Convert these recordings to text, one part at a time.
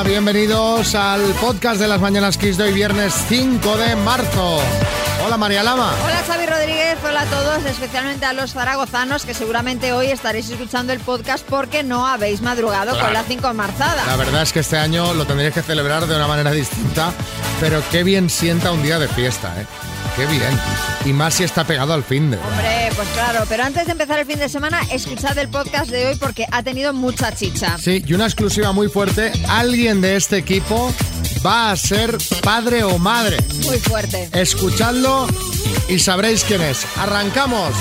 Hola, bienvenidos al podcast de las Mañanas Kiss de hoy, viernes 5 de marzo. Hola, María Lama. Hola Xavi Rodríguez, hola a todos, especialmente a los zaragozanos que seguramente hoy estaréis escuchando el podcast porque no habéis madrugado con la 5 marzada. La verdad es que este año lo tendréis que celebrar de una manera distinta, pero qué bien sienta un día de fiesta, ¿eh? Qué bien. Y más si está pegado al fin de. Hombre, pues claro, pero antes de empezar el fin de semana, escuchad el podcast de hoy porque ha tenido mucha chicha. Sí, y una exclusiva muy fuerte, alguien de este equipo va a ser padre o madre. Muy fuerte. Escuchadlo y sabréis quién es. Arrancamos.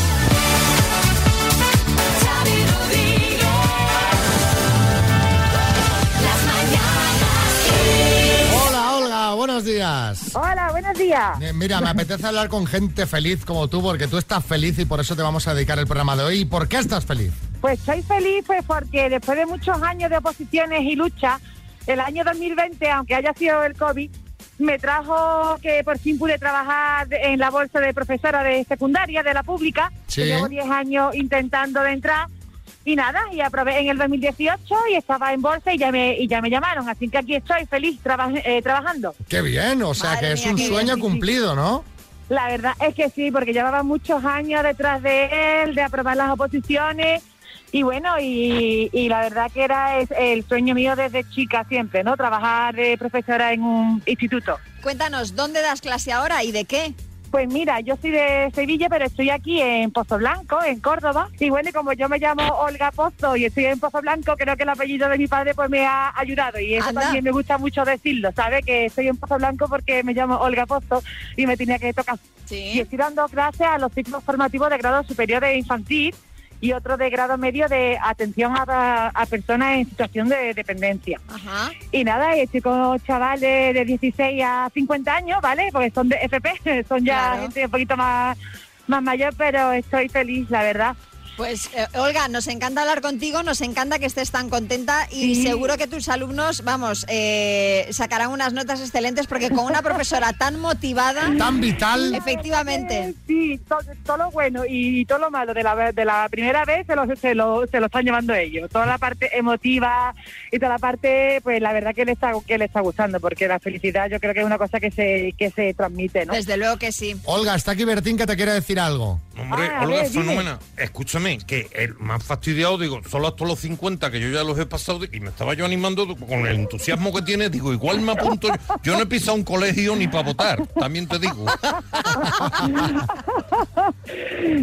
Días. Hola, buenos días. Mira, me apetece hablar con gente feliz como tú, porque tú estás feliz y por eso te vamos a dedicar el programa de hoy. ¿Y por qué estás feliz? Pues estoy feliz pues porque después de muchos años de oposiciones y lucha, el año 2020, aunque haya sido el COVID, me trajo que por fin pude trabajar en la bolsa de profesora de secundaria de la pública. Sí. que Llevo 10 años intentando de entrar y nada, y aprobé en el 2018 y estaba en bolsa y ya me, y ya me llamaron. Así que aquí estoy feliz traba- eh, trabajando. Qué bien, o sea Madre que es mía, un bien, sueño sí, sí. cumplido, ¿no? La verdad es que sí, porque llevaba muchos años detrás de él, de aprobar las oposiciones. Y bueno, y, y la verdad que era es el sueño mío desde chica siempre, ¿no? Trabajar de profesora en un instituto. Cuéntanos, ¿dónde das clase ahora y de qué? Pues mira, yo soy de Sevilla, pero estoy aquí en Pozo Blanco, en Córdoba. Y bueno, como yo me llamo Olga Pozo y estoy en Pozo Blanco, creo que el apellido de mi padre pues me ha ayudado. Y eso Anda. también me gusta mucho decirlo, ¿sabe? Que estoy en Pozo Blanco porque me llamo Olga Pozo y me tenía que tocar y estoy dando clases a los ciclos formativos de grado superior de infantil y otro de grado medio de atención a, a personas en situación de dependencia. Ajá. Y nada, y estoy con chavales de 16 a 50 años, ¿vale? Porque son de FP, son ya Claro. gente un poquito más, más mayor, pero estoy feliz, la verdad. Pues eh, Olga, nos encanta hablar contigo, nos encanta que estés tan contenta y Sí. seguro que tus alumnos, vamos, eh, sacarán unas notas excelentes porque con una profesora tan motivada, Tan vital. efectivamente. Sí, to- todo, lo bueno y todo lo malo de la, de la primera vez se lo, se, lo, se lo están llevando ellos. Toda la parte emotiva y toda la parte, pues la verdad que le está, que le está gustando, porque la felicidad yo creo que es una cosa que se, que se transmite, ¿no? Desde luego que sí. Olga, está aquí Bertín que te quiere decir algo. Hombre, Ah, Olga ver, dime. Fenómena, escúchame, que el más fastidiado, digo, solo hasta los 50, que yo ya los he pasado, y me estaba yo animando con el entusiasmo que tiene, digo, igual me apunto yo. Yo no he pisado un colegio ni para votar, también te digo.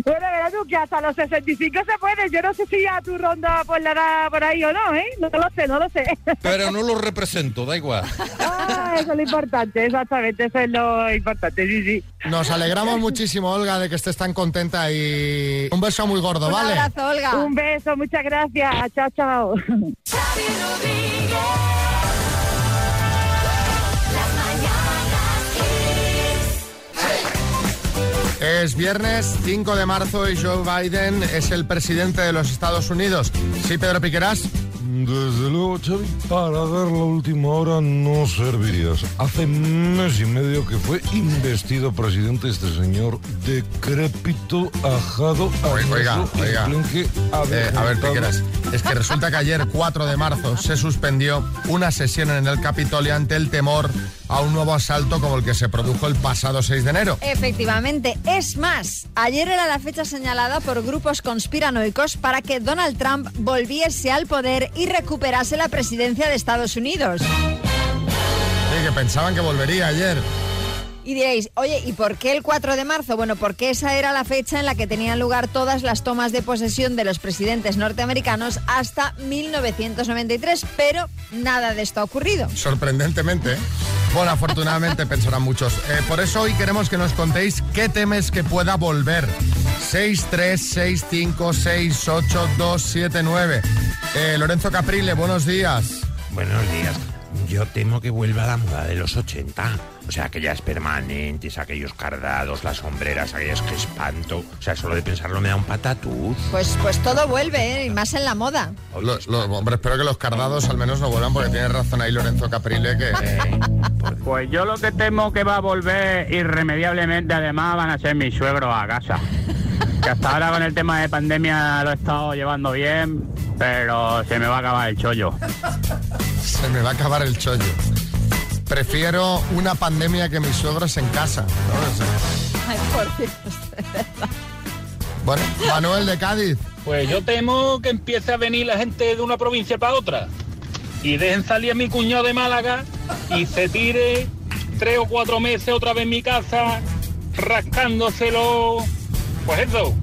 Bueno, verás tú que hasta los 65 se puede. Yo no sé si a tu ronda por la edad por ahí o no, ¿eh? No lo sé, no lo sé. Pero no lo represento, da igual. Ah, eso es lo importante, exactamente, eso es lo importante, sí, sí. Nos alegramos muchísimo, Olga, de que estés tan contenta y un beso muy gordo, Un ¿vale? abrazo, Olga. Un beso, muchas gracias. Chao, chao. Es viernes 5 de marzo y Joe Biden es el presidente de los Estados Unidos. Sí, Pedro Piqueras. Desde luego, Xavi, para dar la última hora no servirías. Hace mes y medio que fue investido presidente este señor decrépito, ajado, Oiga, oiga, oiga. Eh, a ver. Piqueras, es que resulta que ayer, 4 de marzo, se suspendió una sesión en el Capitolio ante el temor a un nuevo asalto como el que se produjo el pasado 6 de enero. Efectivamente, es más, ayer era la fecha señalada por grupos conspiranoicos para que Donald Trump volviese al poder y recuperase la presidencia de Estados Unidos. Sí, que pensaban que volvería ayer. Y diréis, oye, ¿y por qué el 4 de marzo? Bueno, porque esa era la fecha en la que tenían lugar todas las tomas de posesión de los presidentes norteamericanos hasta 1993, pero nada de esto ha ocurrido. Sorprendentemente. ¿eh? Bueno, afortunadamente pensarán muchos. Eh, por eso hoy queremos que nos contéis qué temes que pueda volver. 636568279. Eh, Lorenzo Caprile, buenos días. Buenos días. Yo temo que vuelva la moda de los 80. O sea, aquellas permanentes, aquellos cardados, las sombreras, aquellas que espanto. O sea, solo de pensarlo me da un patatús. Pues, pues todo vuelve, ¿eh? y más en la moda. Lo- lo- hombre, espero que los cardados al menos no vuelvan porque tiene razón ahí Lorenzo Caprile que... Eh, Pues yo lo que temo que va a volver irremediablemente, además, van a ser mis suegros a casa. Que hasta ahora con el tema de pandemia lo he estado llevando bien, pero se me va a acabar el chollo. Se me va a acabar el chollo. Prefiero una pandemia que mis suegros en casa. ¿no? O sea, Ay, por Dios. Bueno, Manuel de Cádiz. Pues yo temo que empiece a venir la gente de una provincia para otra y dejen salir a mi cuñado de Málaga y se tire tres o cuatro meses otra vez en mi casa rascándoselo. Pues eso.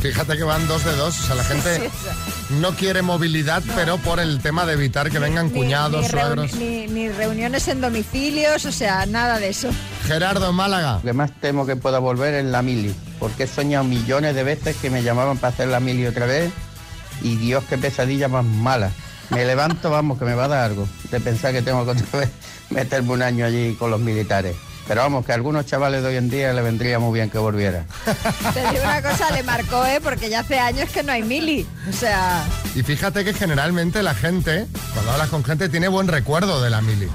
Fíjate que van dos de dos. O sea, la gente Sí, no quiere movilidad, pero por el tema de evitar que vengan ni- cuñados, ni, reuni- suegros. ni- ni reuniones en domicilios, o sea, nada de eso. Gerardo Málaga. Lo que más temo que pueda volver es la mili, porque he soñado millones de veces que me llamaban para hacer la mili otra vez y Dios qué pesadilla más mala. Me levanto, vamos, que me va a dar algo de pensar que tengo que otra vez meterme un año allí con los militares. Pero vamos, que a algunos chavales de hoy en día le vendría muy bien que volviera. Te digo una cosa, le marcó, ¿eh? Porque ya hace años que no hay mili. O sea, Y fíjate que generalmente la gente, cuando hablas con gente, tiene buen recuerdo de la mili.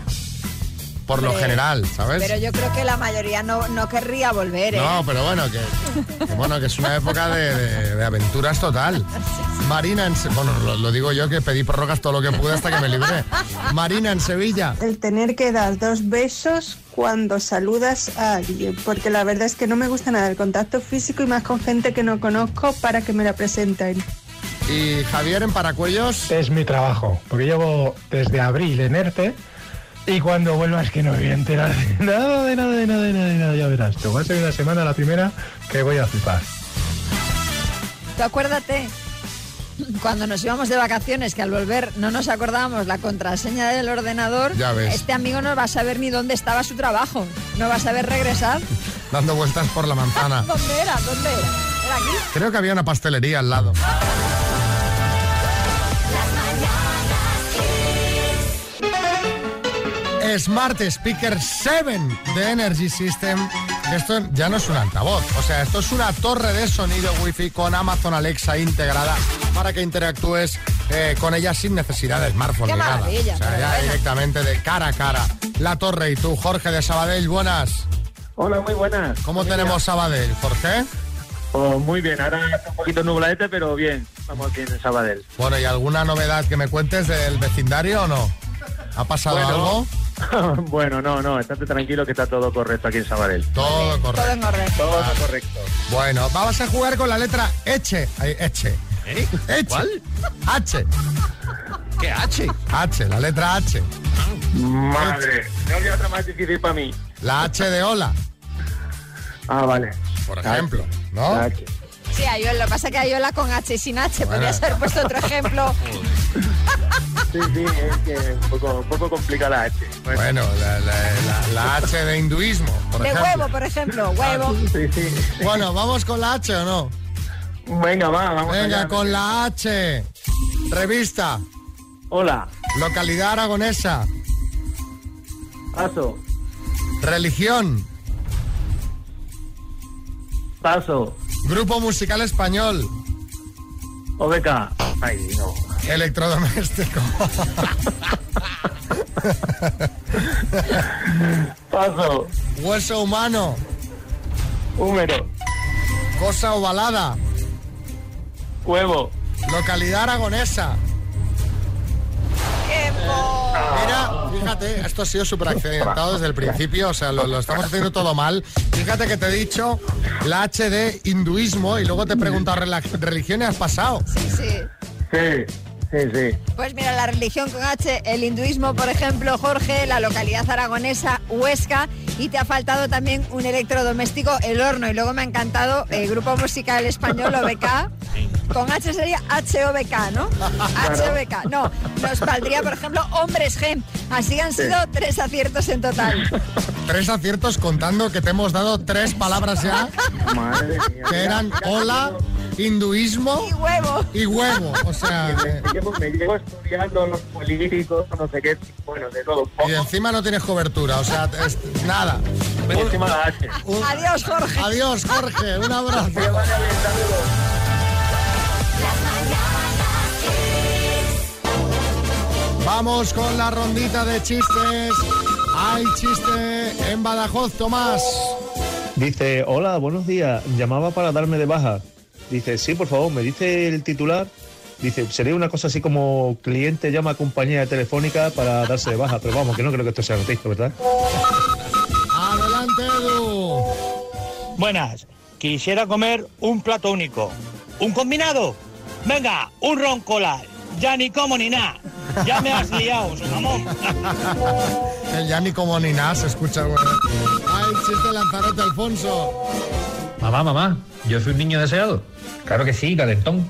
Por lo general, ¿sabes? pero yo creo que la mayoría no, no querría volver, ¿eh? No, pero bueno, que, que bueno, que es una época de, de- de aventuras total. Marina en bueno, lo, lo digo yo que pedí prórrogas todo lo que pude hasta que me libré. Marina en Sevilla. El tener que dar dos besos cuando saludas a alguien, porque la verdad es que no me gusta nada el contacto físico y más con gente que no conozco para que me la presenten. Y Javier en Paracuellos. Es mi trabajo, porque llevo desde abril en ERTE y cuando vuelva es que no voy a enterar de nada, de nada, de nada, de nada, de nada, ya verás. Te va a ser una semana la primera que voy a flipar. Tú acuérdate, cuando nos íbamos de vacaciones, que al volver no nos acordábamos la contraseña del ordenador, Ya ves. este amigo no va a saber ni dónde estaba su trabajo. No va a saber regresar. Dando vueltas por la manzana. ¿Dónde era? ¿Dónde era? ¿Era aquí? Creo que había una pastelería al lado. Smart Speaker 7 de Energy System. Esto ya no es un altavoz, o sea, esto es una torre de sonido Wi-Fi con Amazon Alexa integrada para que interactúes eh, con ella sin necesidad de smartphone Qué ni nada. maravilla, O sea, ya directamente de cara a cara. La torre y tú, Jorge de Sabadell, buenas. Hola, muy buenas. ¿Cómo tenemos Sabadell, Jorge? Oh, muy bien, ahora está un poquito nubladete, pero bien. Vamos bien en Sabadell. Bueno, ¿y alguna novedad que me cuentes del vecindario o no? ¿Ha pasado Bueno. algo? bueno, no, no, estate tranquilo que está todo correcto aquí en Sabadell. Todo Todo correcto. en orden. Todo correcto. Bueno, vamos a jugar con la letra H. Ay, H. ¿Eh? H. ¿Cuál? H. ¿Qué H? H, la letra H. Madre, no había otra más difícil para mí. La H de hola, Ah, vale. por ejemplo, ¿no? H. Sí, Ayola, lo que pasa es que Ayola con H y sin H. Bueno. Podrías haber puesto otro ejemplo. Sí, sí, es que es un poco, un poco complicada la H. Bueno, Bueno, la, la- la- la H de hinduismo, por De ejemplo. huevo, por ejemplo. Huevo. sí, sí. Bueno, ¿vamos con la H o no? Venga, va, vamos Venga, allá. con la H. Revista, Hola, localidad aragonesa, paso, religión, paso, grupo musical español, OBK. Ay, no. Electrodoméstico, Paso, hueso humano, húmero, cosa ovalada, huevo. localidad aragonesa. Mira, fíjate, esto ha sido súper accidentado desde el principio, o sea, lo, lo estamos haciendo todo mal. Fíjate que te he dicho la H de hinduismo y luego te he preguntado religión y has pasado. Sí, sí. Sí, sí, sí. Pues mira, la religión con H, el hinduismo, por ejemplo, Jorge, la localidad aragonesa, Huesca, y te ha faltado también un electrodoméstico, el horno, y luego me ha encantado el grupo musical español OBK. Con H sería HOBK, ¿no? HOBK. No, nos valdría, por ejemplo, Hombres G. Así han sido tres aciertos en total. Tres aciertos contando que te hemos dado tres palabras ya, Madre mía. que eran hola, hinduismo Y huevo. y huevo. O sea, que- Me llevo, me llevo estudiando los políticos, no sé qué, bueno, de todo poco. y encima no tienes cobertura, o sea, es nada. Encima la H. Un- Adiós, Jorge. Adiós, Jorge, un abrazo. Que vaya bien, saludos. Vamos con la rondita de chistes. Hay chiste en Badajoz, Tomás. Dice, hola, buenos días. Llamaba para darme de baja. Dice, sí, por favor, me dice el titular. Dice, sería una cosa así como cliente llama a compañía telefónica para darse de baja, pero vamos, que no creo que esto sea noticia, ¿verdad? Adelante, Edu. Buenas, quisiera comer un plato único. ¿Un combinado? Venga, un ron cola. Ya ni como ni nada. Ya me has liado, su mamón. El ya ni como ni nada se escucha, güey. Ay, chiste Lanzarote, Alfonso. Mamá, mamá, yo soy un niño deseado. Claro que sí, calentón.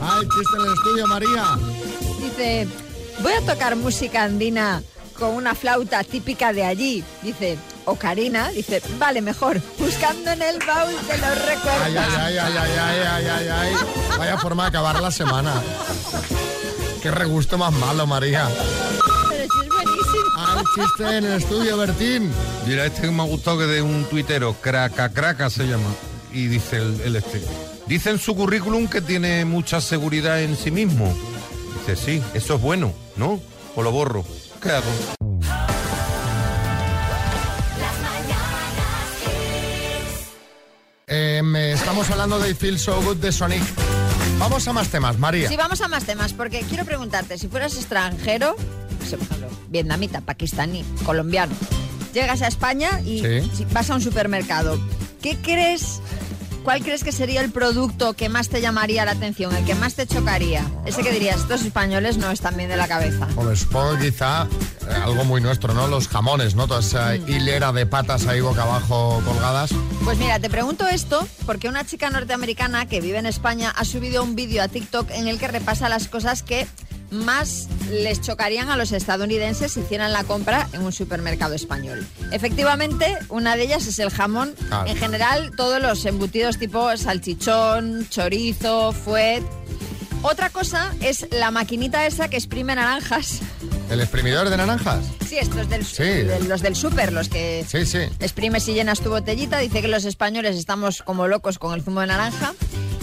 Ay, chiste en el estudio, María. Dice, voy a tocar música andina con una flauta típica de allí. Dice, Ocarina, dice, vale, mejor, buscando en el baúl de los recuerdos. Ay, ay, ay, ay, ay, ay, ay, ay. Vaya forma de acabar la semana. Qué regusto más malo, María. Ay, chiste en el estudio, Bertín. Mira, este que me ha gustado que de un tuitero, Craca Craca se llama. Y dice el, el este. Dice en su currículum que tiene mucha seguridad en sí mismo. Dice, sí, eso es bueno, ¿no? O lo borro. ¿Qué hago? Eh, me- estamos hablando de I Feel So Good de Sonic. Vamos a más temas, María. Sí, vamos a más temas, porque quiero preguntarte, si fueras extranjero, sé, por ejemplo, vietnamita, pakistaní, colombiano, llegas a España y Sí. vas a un supermercado, ¿qué crees, cuál crees que sería el producto que más te llamaría la atención, el que más te chocaría? Ese que dirías, estos españoles no están bien de la cabeza. Hombre, supongo quizá eh, algo muy nuestro, ¿no? Los jamones, ¿no? Toda esa Mm. hilera de patas ahí boca abajo colgadas. Pues mira, te pregunto esto porque una chica norteamericana que vive en España ha subido un vídeo a TikTok en el que repasa las cosas que más les chocarían a los estadounidenses si hicieran la compra en un supermercado español. Efectivamente, una de ellas es el jamón. Claro. En general, todos los embutidos tipo salchichón, chorizo, fuet. Otra cosa es la maquinita esa que exprime naranjas. ¿El exprimidor de naranjas? Sí, estos del, Sí. de- los del súper, los que Sí, sí. exprimes y llenas tu botellita. Dice que los españoles estamos como locos con el zumo de naranja.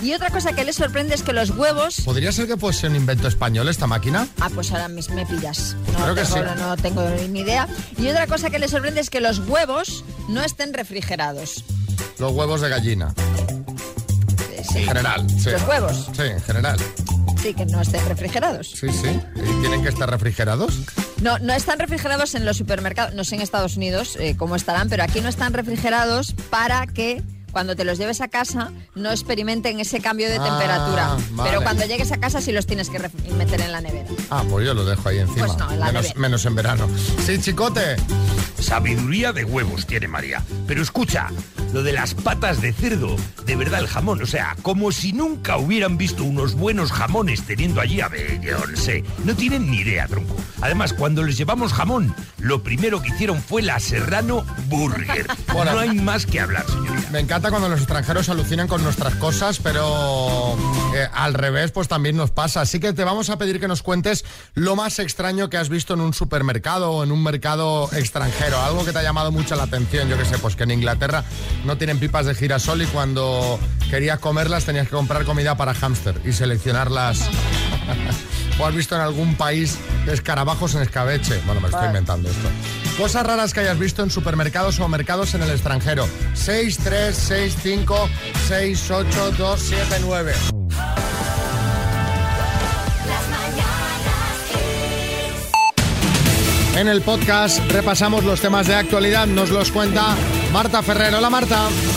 Y otra cosa que les sorprende es que los huevos... ¿Podría ser que fuese un invento español esta máquina? Ah, pues ahora mismo me pillas. No, creo que tengo, sí. no tengo ni idea. Y otra cosa que les sorprende es que los huevos no estén refrigerados. Los huevos de gallina. Eh, sí. En general, sí. Los huevos. Sí, en general. Sí, que no estén refrigerados. Sí, sí. ¿Y tienen que estar refrigerados? No, no están refrigerados en los supermercados. No sé en Estados Unidos eh, cómo estarán, pero aquí no están refrigerados para que cuando te los lleves a casa no experimenten ese cambio de Ah, temperatura. vale. Pero cuando llegues a casa sí los tienes que meter en la nevera. Ah, pues yo lo dejo ahí encima. Pues no, en la menos, nevera. menos en verano. Sí, chicote. Sabiduría de huevos tiene María. Pero escucha, lo de las patas de cerdo, de verdad el jamón, o sea, como si nunca hubieran visto unos buenos jamones teniendo allí a yo no tienen ni idea, tronco. Además, cuando les llevamos jamón, lo primero que hicieron fue la Serrano Burger. Bueno. no hay más que hablar, señoría. Me encanta cuando los extranjeros alucinan con nuestras cosas, pero eh, al revés, pues también nos pasa. Así que te vamos a pedir que nos cuentes lo más extraño que has visto en un supermercado o en un mercado extranjero. Algo que te ha llamado mucho la atención. Yo que sé, pues que en Inglaterra no tienen pipas de girasol y cuando querías comerlas tenías que comprar comida para hámster y seleccionarlas. ¿O has visto en algún país escarabajos en escabeche? Bueno, me estoy inventando esto. Cosas raras que hayas visto en supermercados o mercados en el extranjero. 6, 3, 6, 5, 6, 8, 2, 7, 9. En el podcast repasamos los temas de actualidad. Nos los cuenta Marta Ferrer. Hola Marta.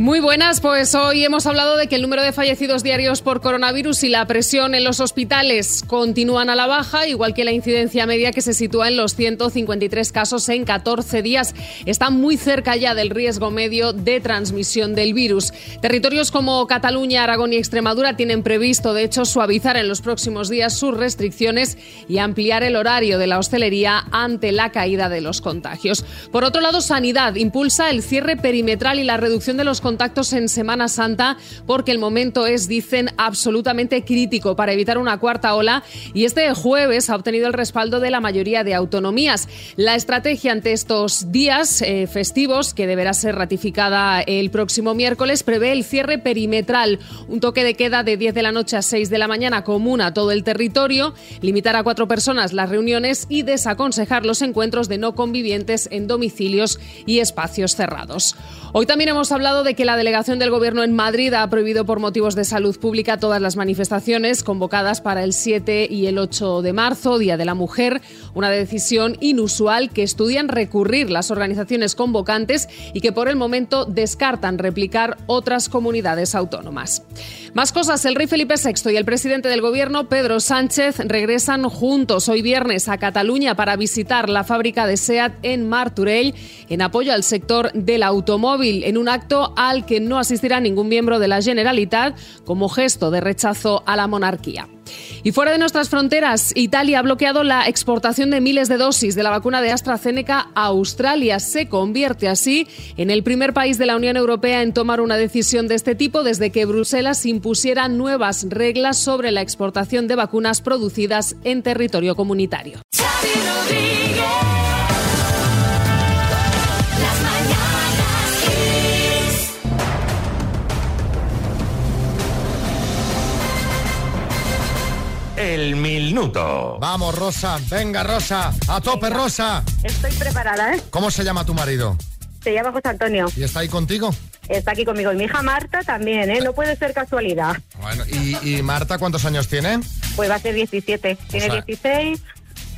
Muy buenas, pues hoy hemos hablado de que el número de fallecidos diarios por coronavirus y la presión en los hospitales continúan a la baja, igual que la incidencia media que se sitúa en los 153 casos en 14 días. Está muy cerca ya del riesgo medio de transmisión del virus. Territorios como Cataluña, Aragón y Extremadura tienen previsto, de hecho, suavizar en los próximos días sus restricciones y ampliar el horario de la hostelería ante la caída de los contagios. Por otro lado, Sanidad impulsa el cierre perimetral y la reducción de los contactos en Semana Santa porque el momento es, dicen, absolutamente crítico para evitar una cuarta ola y este jueves ha obtenido el respaldo de la mayoría de autonomías. La estrategia ante estos días eh, festivos, que deberá ser ratificada el próximo miércoles, prevé el cierre perimetral, un toque de queda de 10 de la noche a 6 de la mañana común a todo el territorio, limitar a cuatro personas las reuniones y desaconsejar los encuentros de no convivientes en domicilios y espacios cerrados. Hoy también hemos hablado de que que la delegación del Gobierno en Madrid ha prohibido por motivos de salud pública todas las manifestaciones convocadas para el 7 y el 8 de marzo, Día de la Mujer, una decisión inusual que estudian recurrir las organizaciones convocantes y que por el momento descartan replicar otras comunidades autónomas. Más cosas, el rey Felipe VI y el presidente del Gobierno, Pedro Sánchez, regresan juntos hoy viernes a Cataluña para visitar la fábrica de SEAT en Martorell en apoyo al sector del automóvil, en un acto al que no asistirá ningún miembro de la Generalitat como gesto de rechazo a la monarquía. Y fuera de nuestras fronteras, Italia ha bloqueado la exportación de miles de dosis de la vacuna de AstraZeneca a Australia. Se convierte así en el primer país de la Unión Europea en tomar una decisión de este tipo desde que Bruselas impusiera nuevas reglas sobre la exportación de vacunas producidas en territorio comunitario. El minuto. Vamos, Rosa. Venga, Rosa. A tope, Rosa. Estoy preparada, ¿eh? ¿Cómo se llama tu marido? Se llama José Antonio. ¿Y está ahí contigo? Está aquí conmigo. Y mi hija Marta también, ¿eh? No puede ser casualidad. Bueno, ¿y, y Marta cuántos años tiene? Pues va a ser 17. Tiene O sea- 16.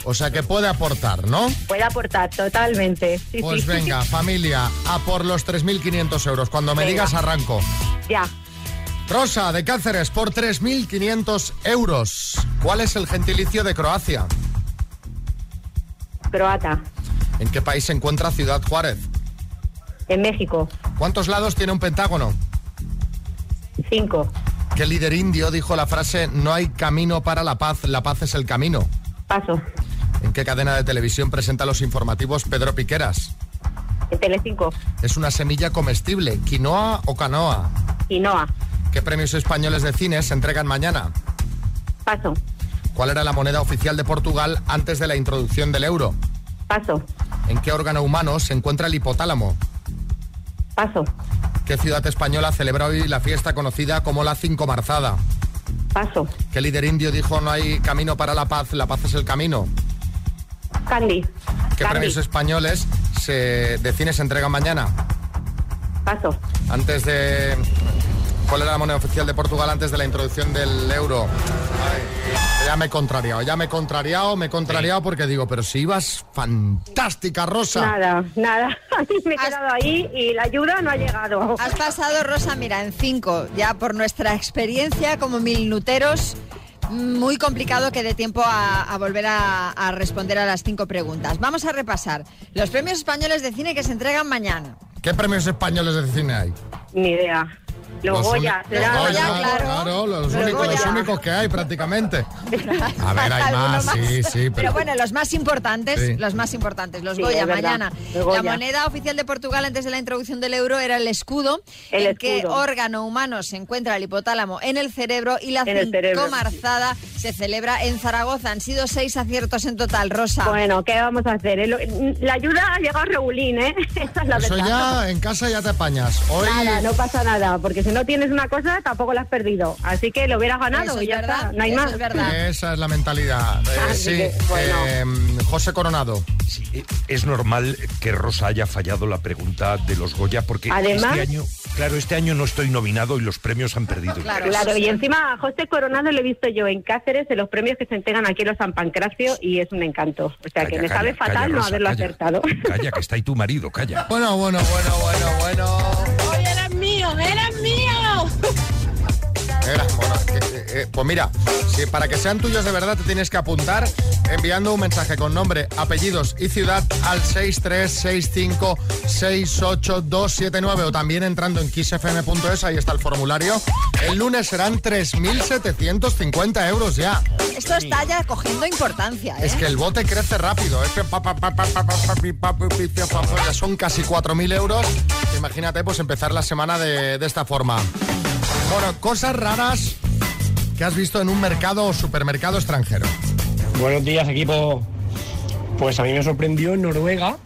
O sea que puede aportar, ¿no? Puede aportar totalmente. Sí, Pues sí. venga, familia, a por los 3.500 euros. Cuando me Venga. digas, arranco. Ya. Rosa, de Cáceres, por 3.500 euros. ¿Cuál es el gentilicio de Croacia? Croata. ¿En qué país se encuentra Ciudad Juárez? En México. ¿Cuántos lados tiene un pentágono? Cinco. ¿Qué líder indio dijo la frase no hay camino para la paz, la paz es el camino? Paso. ¿En qué cadena de televisión presenta los informativos Pedro Piqueras? En Telecinco. ¿Es una semilla comestible, quinoa o canoa? Quinoa. ¿Qué premios españoles de cine se entregan mañana? Paso. ¿Cuál era la moneda oficial de Portugal antes de la introducción del euro? Paso. ¿En qué órgano humano se encuentra el hipotálamo? Paso. ¿Qué ciudad española celebra hoy la fiesta conocida como la Cinco Marzada? Paso. ¿Qué líder indio dijo no hay camino para la paz, la paz es el camino? Candy. ¿Qué Candy. premios españoles se, de cine se entregan mañana? Paso. Antes de... ¿Cuál era la moneda oficial de Portugal antes de la introducción del euro? Ay, ya me he contrariado, ya me he contrariado, me he contrariado porque digo, pero si ibas fantástica, Rosa. Nada, nada. Me he quedado ahí y la ayuda no ha llegado. Has pasado, Rosa, mira, en cinco, ya por nuestra experiencia como minuteros. Muy complicado que dé tiempo a, a volver a, a responder a las cinco preguntas. Vamos a repasar los premios españoles de cine que se entregan mañana. ¿Qué premios españoles de cine hay? Ni idea. Los, Los Goya, será. los Goya, claro, los, Los únicos, los únicos que hay prácticamente. A ver, hay Alguno más, sí, sí, Pero pero... bueno, los más importantes, Sí. los más importantes, los Sí, Goya, mañana. Goya. La moneda oficial de Portugal antes de la introducción del euro era el escudo. El ¿En qué órgano humano se encuentra el hipotálamo? En el cerebro y la cincomarzada se celebra en Zaragoza. Han sido seis aciertos en total, Rosa. Bueno, ¿qué vamos a hacer? La ayuda ha llegado regulín, ¿eh? Esa es la Eso verdad. ya en casa ya te apañas. Hoy Nada, no pasa nada, porque si no tienes una cosa, tampoco la has perdido. Así que lo hubieras ganado Eso y ya verdad, está, no hay eso más. es verdad. esa es la mentalidad. Eh, Así sí, que, bueno. eh, José Coronado. Sí, eh, es normal que Rosa haya fallado la pregunta de los Goya porque Además- este año, claro, este año no estoy nominado y los premios han perdido. Claro, Claro, y encima a José Coronado lo he visto yo en Cáceres en los premios que se entregan aquí en los San Pancracio y es un encanto. O sea, que Calla, me calla, sabe fatal calla, no Rosa, haberlo calla. acertado. Calla, que está ahí tu marido, calla. Bueno, bueno, bueno, bueno, bueno. ¡Hoy eres mío! Eh, eh, pues mira, si para que sean tuyos de verdad te tienes que apuntar enviando un mensaje con nombre, apellidos y ciudad al 636568279 o también entrando en kissfm.es, ahí está el formulario. El lunes serán 3.750 euros ya. Esto está ya cogiendo importancia, ¿eh? Es que el bote crece rápido. ¿eh? Ya son casi 4.000 euros. Imagínate pues empezar la semana de, de esta forma. Bueno, cosas raras que has visto en un mercado o supermercado extranjero. Buenos días, equipo. Pues a mí me sorprendió en Noruega,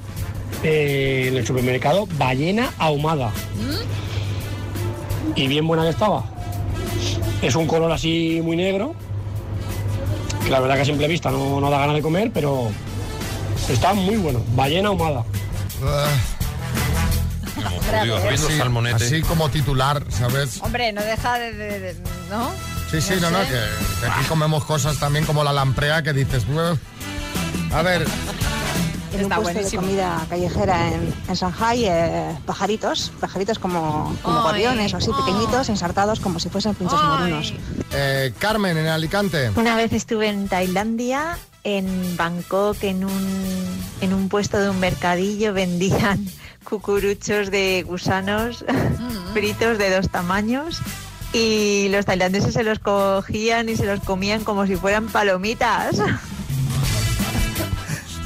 eh, en el supermercado, ballena ahumada. Y bien buena que estaba. Es un color así muy negro, que la verdad que a simple vista no, no da ganas de comer, pero está muy bueno. Ballena ahumada. por Dios, así, salmonete. así como titular, ¿sabes? Hombre, no deja de... de- de- ¿No? Sí, sí, No no, que, que aquí comemos cosas también como la lamprea que dices, a ver, En un Está puesto de comida callejera en, en Shanghai, eh, pajaritos, pajaritos como, como gorriones o así, pequeñitos, ensartados como si fuesen pinchos morunos. eh, Carmen en Alicante. Una vez estuve en Tailandia, en Bangkok, en un, en un puesto de un mercadillo, vendían cucuruchos de gusanos fritos de dos tamaños y los tailandeses se los cogían y se los comían como si fueran palomitas.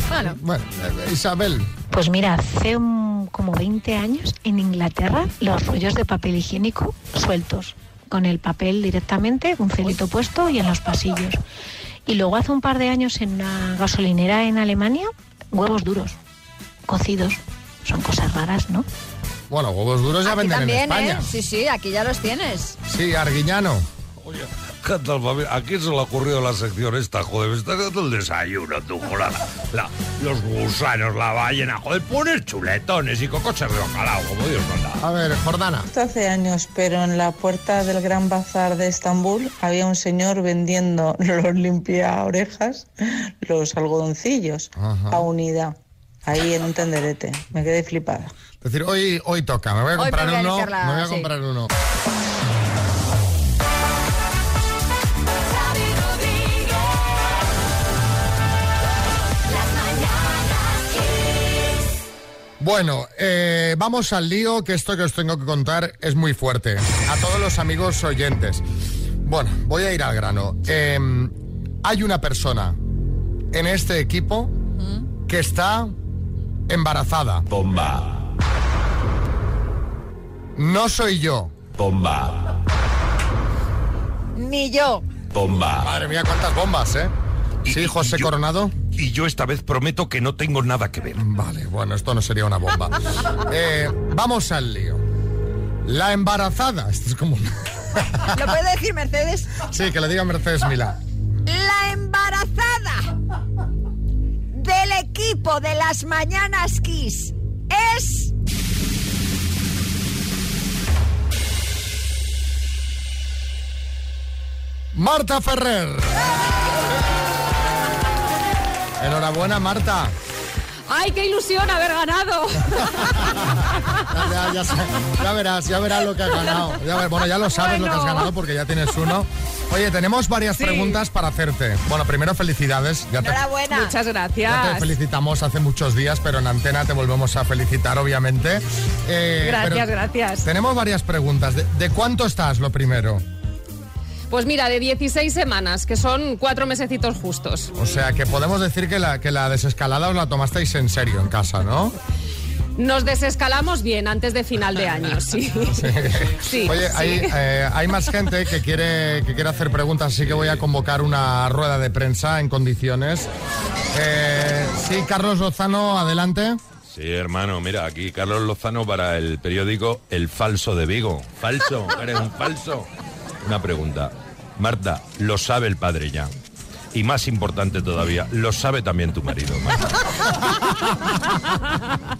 Bueno, Bueno, eh, Isabel. Pues mira, hace un- como 20 años en Inglaterra los rollos de papel higiénico sueltos, con el papel directamente, un celito puesto y en los pasillos. Y luego hace un par de años en una gasolinera en Alemania, huevos duros, cocidos. Son cosas raras, ¿no? Bueno, huevos duros ya aquí venden también, en España. ¿eh? Sí, sí, aquí ya los tienes. Sí, Arguiñano. ¿Qué tal, familia? ¿A quién se le ha ocurrido la sección esta? Joder, me estás dando el desayuno, tú, joder. La- los gusanos, la ballena, joder, pones chuletones y cocochas de bacalao, como Dios manda. A ver, Jordana. Esto hace años, pero en la puerta del Gran Bazar de Estambul había un señor vendiendo los limpia orejas, los algodoncillos, Ajá. a unidad. Ahí en un tenderete. Me quedé flipada. Es decir, hoy, hoy toca, me voy a comprar me voy a uno. la- me voy a sí. comprar uno. Bueno, eh, vamos al lío, que esto que os tengo que contar es muy fuerte. A todos los amigos oyentes. Bueno, voy a ir al grano. Eh, hay una persona en este equipo que está embarazada. Bomba. No soy yo. Bomba. Ni yo. Bomba. Madre mía, cuántas bombas, ¿eh? Sí, José Coronado. Y yo esta vez prometo que no tengo nada que ver. Vale, bueno, esto no sería una bomba. Eh, vamos al lío. La embarazada. Esto es como... ¿Lo puede decir Mercedes? Sí, que le diga Mercedes Milá. La embarazada del equipo de las Mañanas Kiss es... Marta Ferrer. Enhorabuena, Marta. ¡Ay, qué ilusión haber ganado! Ya, ya sa- ya verás, ya verás lo que has ganado. Ya bueno, ya lo sabes lo que has ganado porque ya tienes uno. Oye, tenemos varias Sí. preguntas para hacerte. Bueno, primero felicidades. Ya te, Enhorabuena. Muchas ya te gracias. felicitamos hace muchos días, pero en antena te volvemos a felicitar, obviamente. Eh, Gracias, gracias. Tenemos varias preguntas. ¿De, de cuánto estás lo primero? Pues mira, de 16 semanas, que son cuatro mesecitos justos. O sea, que podemos decir que la, que la desescalada os la tomasteis en serio en casa, ¿no? Nos desescalamos bien antes de final de año, sí. Sí, Oye, sí. Hay, eh, hay más gente que quiere, que quiere hacer preguntas, así que voy a convocar una rueda de prensa en condiciones. Eh, sí, Carlos Lozano, adelante. Sí, hermano, mira, aquí Carlos Lozano para el periódico El Falso de Vigo. Falso, eres un falso. Una pregunta. Marta, lo sabe el padre ya. Y más importante todavía, lo sabe también tu marido. Marta.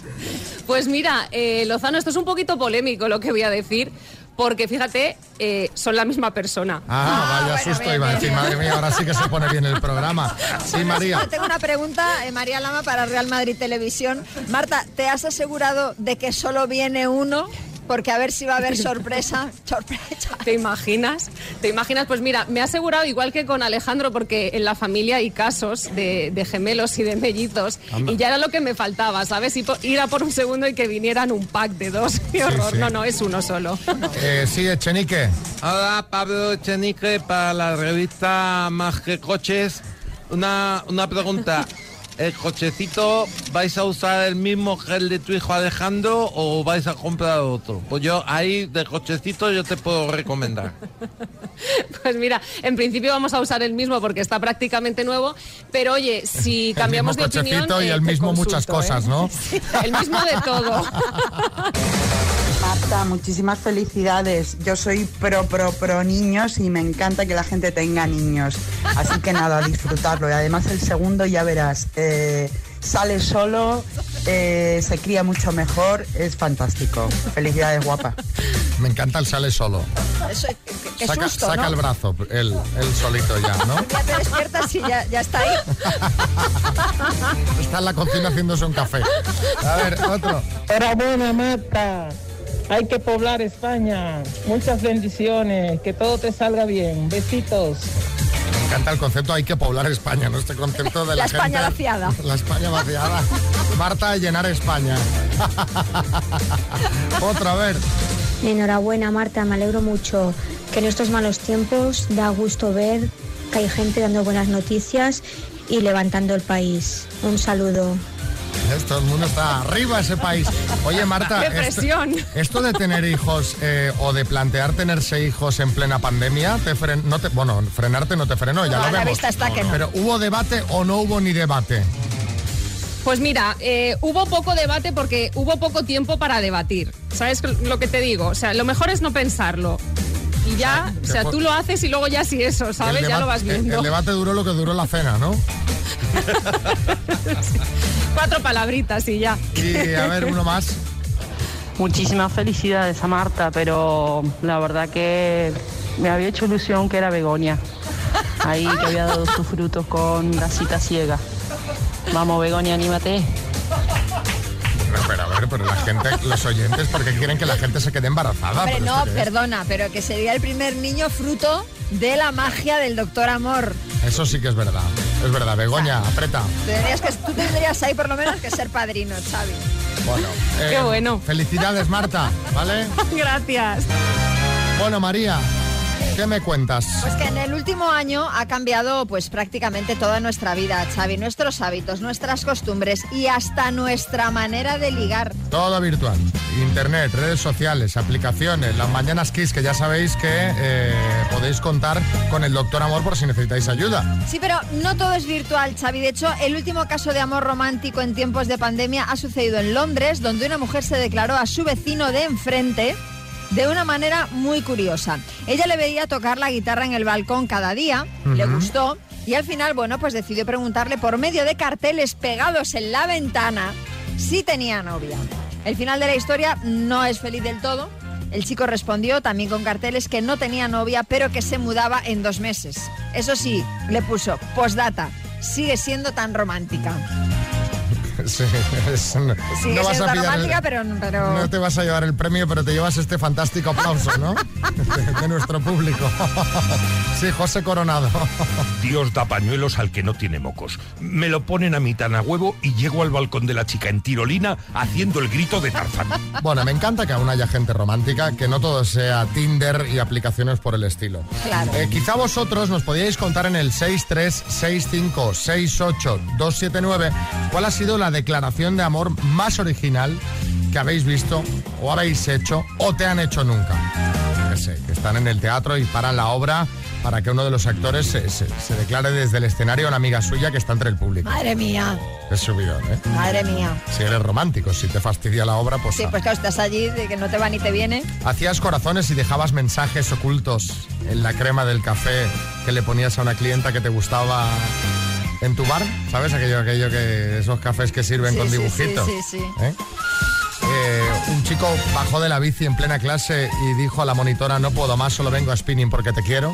Pues mira, eh, Lozano, esto es un poquito polémico lo que voy a decir, porque fíjate, eh, son la misma persona. Ah, vaya susto, iba a decir, madre mía, ahora sí que se pone bien el programa. Sí, María. Tengo una pregunta, eh, María Lama, para Real Madrid Televisión. Marta, ¿te has asegurado de que solo viene uno? Porque a ver si va a haber sorpresa. Sorpresa. ¿Te imaginas? ¿Te imaginas? Pues mira, me he asegurado, igual que con Alejandro, porque en la familia hay casos de, de gemelos y de mellizos, Anda. y ya era lo que me faltaba, ¿sabes? Ir, a por un segundo y que vinieran un pack de dos. ¡Qué horror! sí. No, no, es uno solo. Eh, sí, Echenique. Hola, Pablo Echenique para la revista Más que Coches. Una, una pregunta. ¿El cochecito vais a usar el mismo que el de tu hijo Alejandro o vais a comprar otro? Pues yo ahí de cochecito yo te puedo recomendar. Pues mira, en principio vamos a usar el mismo porque está prácticamente nuevo, pero oye, si cambiamos el mismo de opinión... y eh, el mismo muchas consulto, cosas, ¿eh? ¿no? El mismo de todo. Marta, muchísimas felicidades. Yo soy pro, pro, pro niños y me encanta que la gente tenga niños. Así que nada, a disfrutarlo. Y además el segundo ya verás, eh, sale solo eh, se cría mucho mejor, es fantástico. Felicidades, guapa. Me encanta el sale solo. Eso, qué, qué saca susto, saca ¿no? el brazo, él, él solito ya, ¿no? Ya te despiertas y ya, ya está ahí. Está en la cocina haciéndose un café. A ver, otro. Enhorabuena, Marta. Hay que poblar España. Muchas bendiciones. Que todo te salga bien. Besitos. Me encanta el concepto, hay que poblar España, ¿no? Este concepto de la, La España gente- vaciada. La España vaciada. Marta, llenar España. Otra, a ver. Enhorabuena Marta, me alegro mucho que en estos malos tiempos da gusto ver que hay gente dando buenas noticias y levantando el país. Un saludo. Todo el mundo está arriba ese país. Oye, Marta, ¡Qué esto- presión! Esto, de tener hijos eh, o de plantear tenerse hijos en plena pandemia, te fren- no te, bueno, frenarte no te frenó, ya No, lo la vemos. vista está que no. Pero ¿hubo debate o no hubo ni debate? Pues mira, eh, hubo poco debate porque hubo poco tiempo para debatir. ¿Sabes lo que te digo? O sea, lo mejor es no pensarlo. Y ya, o sea, tú lo haces y luego ya sí eso, ¿sabes? El Ya lo vas el- viendo. El debate duró lo que duró la cena, ¿no? Cuatro palabritas y ya. Y a ver, uno más. Muchísimas felicidades a Marta, pero la verdad que me había hecho ilusión que era Begonia. Ahí que había dado sus frutos con la cita ciega. Vamos, Begonia, anímate. Pero, pero, a ver, pero la gente, los oyentes, porque quieren que la gente se quede embarazada. Hombre, ¿Pero no, perdona, pero que sería el primer niño fruto de la magia del doctor Amor. Eso sí que es verdad. Es verdad, Begoña, aprieta. Tendrías que, tú tendrías ahí por lo menos que ser padrino, Xavi. Bueno, eh, Qué bueno. Felicidades, Marta, ¿vale? Gracias. Bueno, María, ¿qué me cuentas? Pues que en el último año ha cambiado pues prácticamente toda nuestra vida, Xavi, nuestros hábitos, nuestras costumbres y hasta nuestra manera de ligar. Todo virtual. Internet, redes sociales, aplicaciones, las mañanas Kiss, que ya sabéis que eh, podéis contar con el doctor Amor por si necesitáis ayuda. Sí, pero no todo es virtual, Xavi. De hecho, el último caso de amor romántico en tiempos de pandemia ha sucedido en Londres, donde una mujer se declaró a su vecino de enfrente de una manera muy curiosa. Ella le veía tocar la guitarra en el balcón cada día, le gustó y al final, bueno, pues decidió preguntarle por medio de carteles pegados en la ventana si tenía novia. El final de la historia no es feliz del todo. El chico respondió también con carteles que no tenía novia, pero que se mudaba en dos meses. Eso sí, le puso postdata. Sigue siendo tan romántica. Sí, es- no, Sigue no vas siendo a tan pillar el- pero, pero... No te vas a llevar el premio, pero te llevas este fantástico aplauso, ¿no? De, de nuestro público. Sí, José Coronado. Dios da pañuelos al que no tiene mocos. Me lo ponen a mitad a huevo y llego al balcón de la chica en tirolina haciendo el grito de Tarzán. Bueno, me encanta que aún haya gente romántica, que no todo sea Tinder y aplicaciones por el estilo. Claro. Eh, quizá vosotros nos podíais contar en el 636568279 cuál ha sido la declaración de amor más original que habéis visto o habéis hecho o te han hecho nunca. Qué sé, que están en el teatro y paran la obra para que uno de los actores se, se- se declare desde el escenario a una amiga suya que está entre el público. Madre mía, Es subidón, ¿eh? madre mía. Si eres romántico, si te fastidia la obra, pues... Sí, ah. pues claro, estás allí de que no te va ni te viene. Hacías corazones y dejabas mensajes ocultos en la crema del café que le ponías a una clienta que te gustaba en tu bar, ¿sabes? Aquello, aquello que esos cafés que sirven Sí, con dibujitos. sí, sí, sí. ¿eh? Eh, un chico bajó de la bici en plena clase y dijo a la monitora no puedo más, solo vengo a spinning porque te quiero.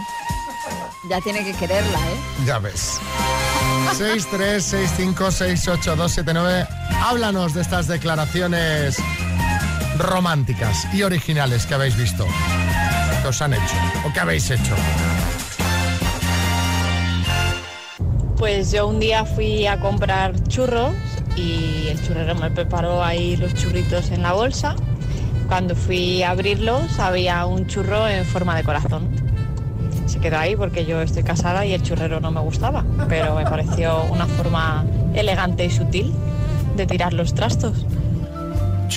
Ya tiene que quererla, ¿eh? Ya ves. 636568279. Háblanos de estas declaraciones románticas y originales que habéis visto. Que os han hecho o que habéis hecho. Pues yo un día fui a comprar churros y el churrero me preparó ahí los churritos en la bolsa. Cuando fui a abrirlos había un churro en forma de corazón. Se quedó ahí porque yo estoy casada y el churrero no me gustaba, pero me pareció una forma elegante y sutil de tirar los trastos.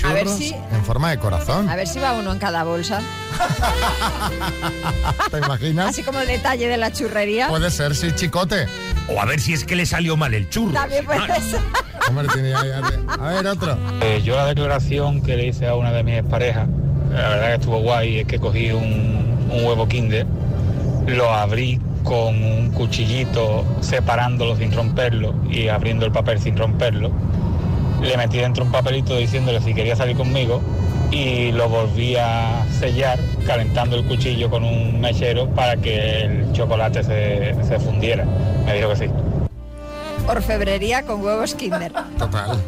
A ver Churros si- en forma de corazón. A ver si va uno en cada bolsa. ¿Te imaginas? Así como el detalle de la churrería. Puede ser, sí, chicote. O a ver si es que le salió mal el churro. También puede ser. Te- A ver, otro. Eh, yo la declaración que le hice a una de mis parejas, la verdad que estuvo guay, es que cogí un, un huevo kinder, lo abrí con un cuchillito separándolo sin romperlo y abriendo el papel sin romperlo le metí dentro un papelito diciéndole si quería salir conmigo y lo volví a sellar calentando el cuchillo con un mechero para que el chocolate se, se fundiera. Me dijo que sí. Orfebrería con huevos Kinder. Total.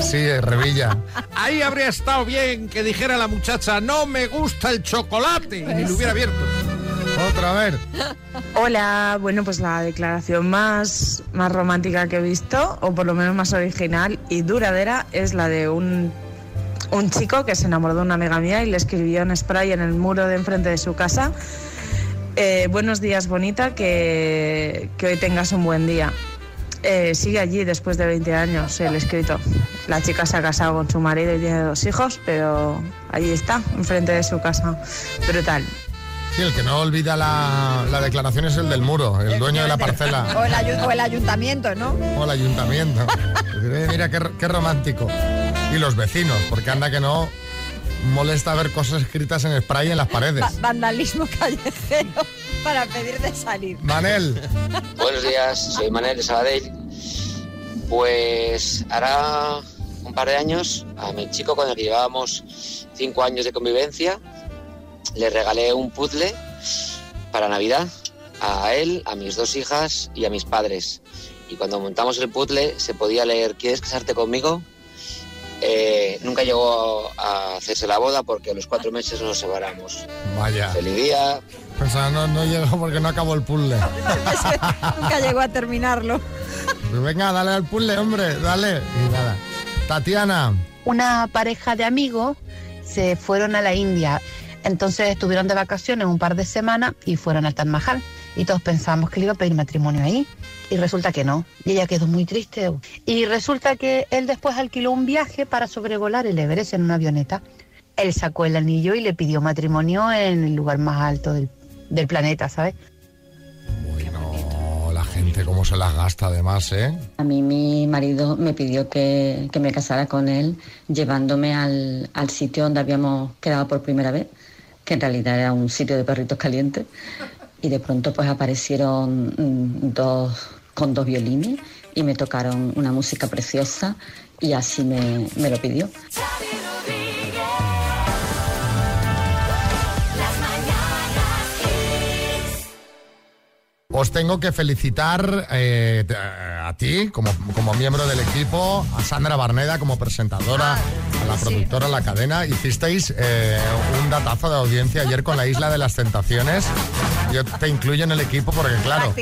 Sí, eh, Revilla. Ahí habría estado bien que dijera la muchacha, no me gusta el chocolate, y ni lo hubiera abierto. Otra vez. Hola, bueno, pues la declaración más, más romántica que he visto, o por lo menos más original y duradera, es la de un, un chico que se enamoró de una amiga mía y le escribió en spray en el muro de enfrente de su casa. eh, buenos días, bonita, que, que hoy tengas un buen día. Eh, sigue allí después de 20 años el escrito. La chica se ha casado con su marido y tiene dos hijos, pero allí está, enfrente de su casa. Brutal. Sí, el que no olvida la, la declaración es el del muro, el dueño de la O parcela. el, ayu- o el ayuntamiento, ¿no? O el ayuntamiento. Mira qué, qué romántico. Y los vecinos, porque anda que no molesta ver cosas escritas en spray en las paredes. Va- vandalismo callejero para pedir de salir. Manel. Buenos días, soy Manel de Sabadell. Pues hará un par de años a mi chico con el que llevábamos cinco años de convivencia le regalé un puzzle para Navidad a él, a mis dos hijas y a mis padres. Y cuando montamos el puzzle se podía leer ¿Quieres casarte conmigo? Eh, nunca llegó a hacerse la boda porque a los cuatro meses nos separamos. Vaya. Feliz día. O sea, no, no llegó porque no acabó el puzzle. Nunca llegó a terminarlo. Pues venga, dale al puzzle, hombre, dale. Y nada. Tatiana. una pareja de amigos se fueron a la India. Entonces estuvieron de vacaciones un par de semanas y fueron al Taj Mahal. Y todos pensamos que le iba a pedir matrimonio ahí. Y resulta que no. Y ella quedó muy triste. Y resulta que él después alquiló un viaje para sobrevolar el Everest en una avioneta. Él sacó el anillo y le pidió matrimonio en el lugar más alto del, del planeta, ¿sabes? Oh, la gente cómo se las gasta además, ¿eh? A mí mi marido me pidió que, que me casara con él llevándome al, al sitio donde habíamos quedado por primera vez, que en realidad era un sitio de perritos calientes. Y de pronto pues aparecieron mm, dos con dos violines y me tocaron una música preciosa y así me, me lo pidió. Os tengo que felicitar eh, t- a ti como, como miembro del equipo, a Sandra Barneda como presentadora, a la productora, a la cadena. Hicisteis eh, un datazo de audiencia ayer con la Isla de las Tentaciones. Yo te incluyo en el equipo porque, claro,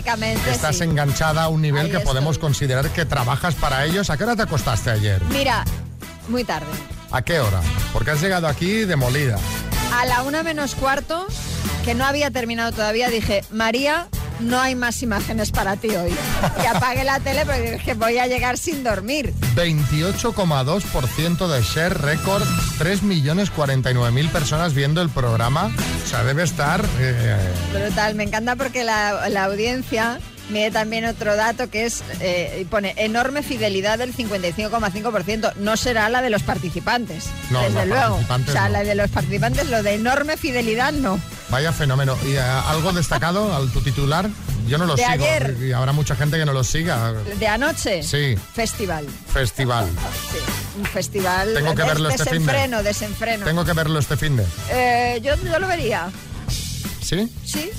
estás sí. enganchada a un nivel Ahí que podemos considerar que trabajas para ellos. ¿A qué hora te acostaste ayer? Mira, muy tarde. ¿A qué hora? Porque has llegado aquí demolida. A la una menos cuarto, que no había terminado todavía, dije, María, no hay más imágenes para ti hoy. Y apagué la tele porque dije, voy a llegar sin dormir. 28,2% de share récord, 3.049.000 personas viendo el programa. O sea, debe estar... eh, Brutal, me encanta porque la, la audiencia mide también otro dato que es, eh, pone enorme fidelidad del 55,5%. No será la de los participantes, No, desde luego. participantes o sea, no. la de los participantes, lo de enorme fidelidad, no. Vaya fenómeno. ¿Y eh, algo destacado al tu titular? Yo no lo De sigo. ayer. Y habrá mucha gente que no lo siga. De anoche, Sí, festival. festival. Sí, un festival Tengo que verlo este fin de- desenfreno, desenfreno. Tengo que verlo este fin de. Eh, yo, yo lo vería, ¿Sí? sí.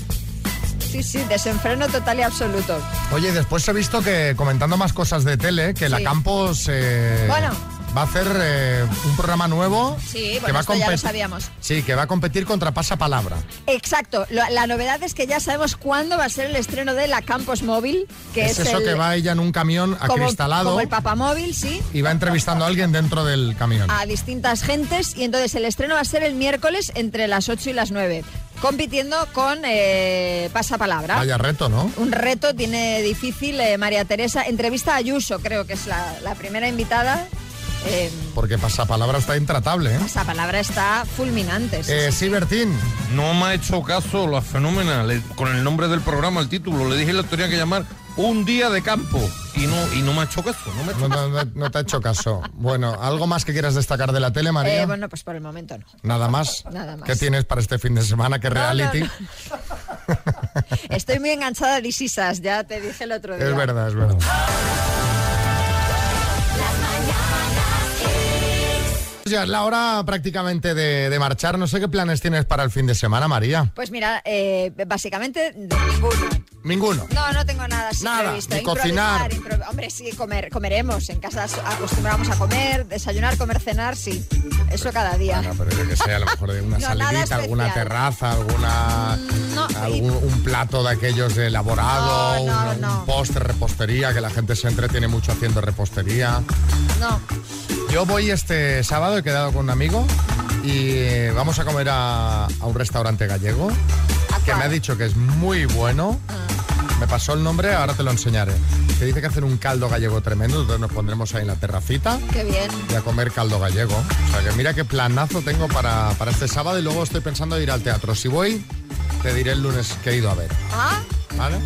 Sí, sí, desenfreno total y absoluto. Oye, después he visto que comentando más cosas de tele, que la. Campos eh, Bueno. Va a hacer eh, un programa nuevo. Sí, que bueno, va a ya lo sabíamos. Sí, que va a competir contra Pasapalabra. Exacto. La novedad es que ya sabemos cuándo va a ser el estreno de la Campos Móvil, que es, es eso el, que va ella en un camión como, acristalado como el papamóvil, sí, y va entrevistando a alguien dentro del camión. a distintas gentes. Y entonces el estreno va a ser el miércoles entre las 8 y las 9, compitiendo con eh, Pasapalabra. Vaya reto, ¿no? Un reto tiene difícil eh, María Teresa. Entrevista a Ayuso, creo que es la, la primera invitada. Eh, Porque Pasapalabra está intratable, ¿eh? esa palabra está fulminante. sí, Eh, sí. sí, Bertín. No me ha hecho caso la fenómena le- con el nombre del programa, el título. Le dije que lo tenía que llamar Un día de campo. Y no, y no me ha hecho caso. No me ha hecho No, no- no te ha hecho caso. Bueno, ¿algo más que quieras destacar de la tele, María? Eh, bueno, pues por el momento no. Nada más. Nada más. ¿Qué tienes para este fin de semana? ¿Qué No, no, reality? no. Estoy muy enganchada a Disisas, ya te dije el otro día. Es verdad, es verdad. Ya es la hora prácticamente de, de marchar. No sé qué planes tienes para el fin de semana, María. Pues mira, eh, básicamente ninguno. Ninguno. No, no tengo nada así Nada, previsto. ni cocinar. Hombre, sí, comer, comeremos. En casa acostumbramos a comer, desayunar, comer, cenar, sí. Eso cada día. No, pero yo que sé, a lo mejor de una No, salidita, alguna terraza, alguna no, algún, un plato de aquellos elaborado, No, no, un, no. un postre, repostería, que la gente se entretiene mucho haciendo repostería. No. Yo voy este sábado, he quedado con un amigo y vamos a comer a, a un restaurante gallego que me ha dicho que es muy bueno. Ah. Me pasó el nombre, ahora te lo enseñaré. Que dice que hacen un caldo gallego tremendo, entonces nos pondremos ahí en la terracita Qué bien. y a comer caldo gallego. O sea que mira qué planazo tengo para, para este sábado y luego estoy pensando en ir al teatro. Si voy, te diré el lunes que he ido a ver. Ah, ¿Vale?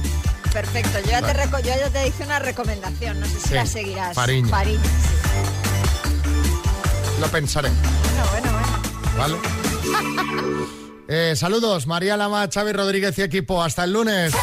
perfecto. Yo ya, te, reco- yo ya te hice una recomendación. No sé si Sí, la seguirás. Fariña. Fariña, sí. Lo pensaré. Bueno, bueno, bueno. ¿Vale? Eh, saludos, María Lama, Xavi Rodríguez y equipo. Hasta el lunes.